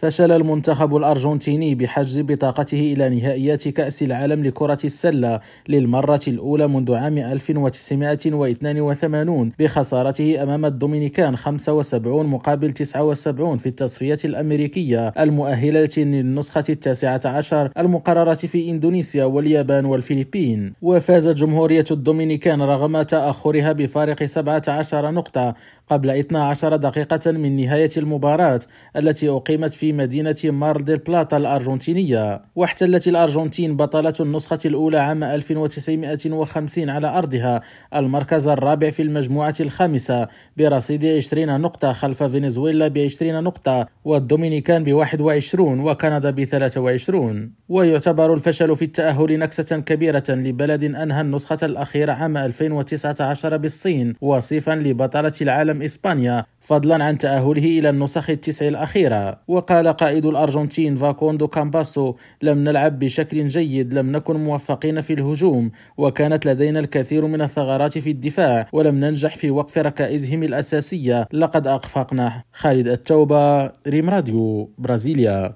فشل المنتخب الأرجنتيني بحجز بطاقته إلى نهائيات كأس العالم لكرة السلة للمرة الأولى منذ عام 1982 بخسارته أمام الدومينيكان 75 مقابل 79 في التصفية الأمريكية المؤهلة للنسخة التاسعة عشر المقررة في إندونيسيا واليابان والفلبين. وفازت جمهورية الدومينيكان رغم تأخرها بفارق 17 نقطة قبل 12 دقيقة من نهاية المباراة التي أقيمت في مدينة مار ديل بلاطا الأرجنتينية واحتلت الأرجنتين بطلة النسخة الأولى عام 1950 على أرضها المركز الرابع في المجموعة الخامسة برصيد 20 نقطة خلف فنزويلا ب 20 نقطة والدومينيكان ب 21 وكندا ب 23 ويعتبر الفشل في التأهل نكسة كبيرة لبلد أنهى النسخة الأخيرة عام 2019 بالصين وصيفا لبطلة العالم إسبانيا. فضلا عن تأهله إلى النسخ التسع الأخيرة. وقال قائد الأرجنتين فاكوندو كامباسو لم نلعب بشكل جيد لم نكن موفقين في الهجوم وكانت لدينا الكثير من الثغرات في الدفاع ولم ننجح في وقف ركائزهم الأساسية. لقد أخفقنا خالد التوبة ريم راديو برازيليا.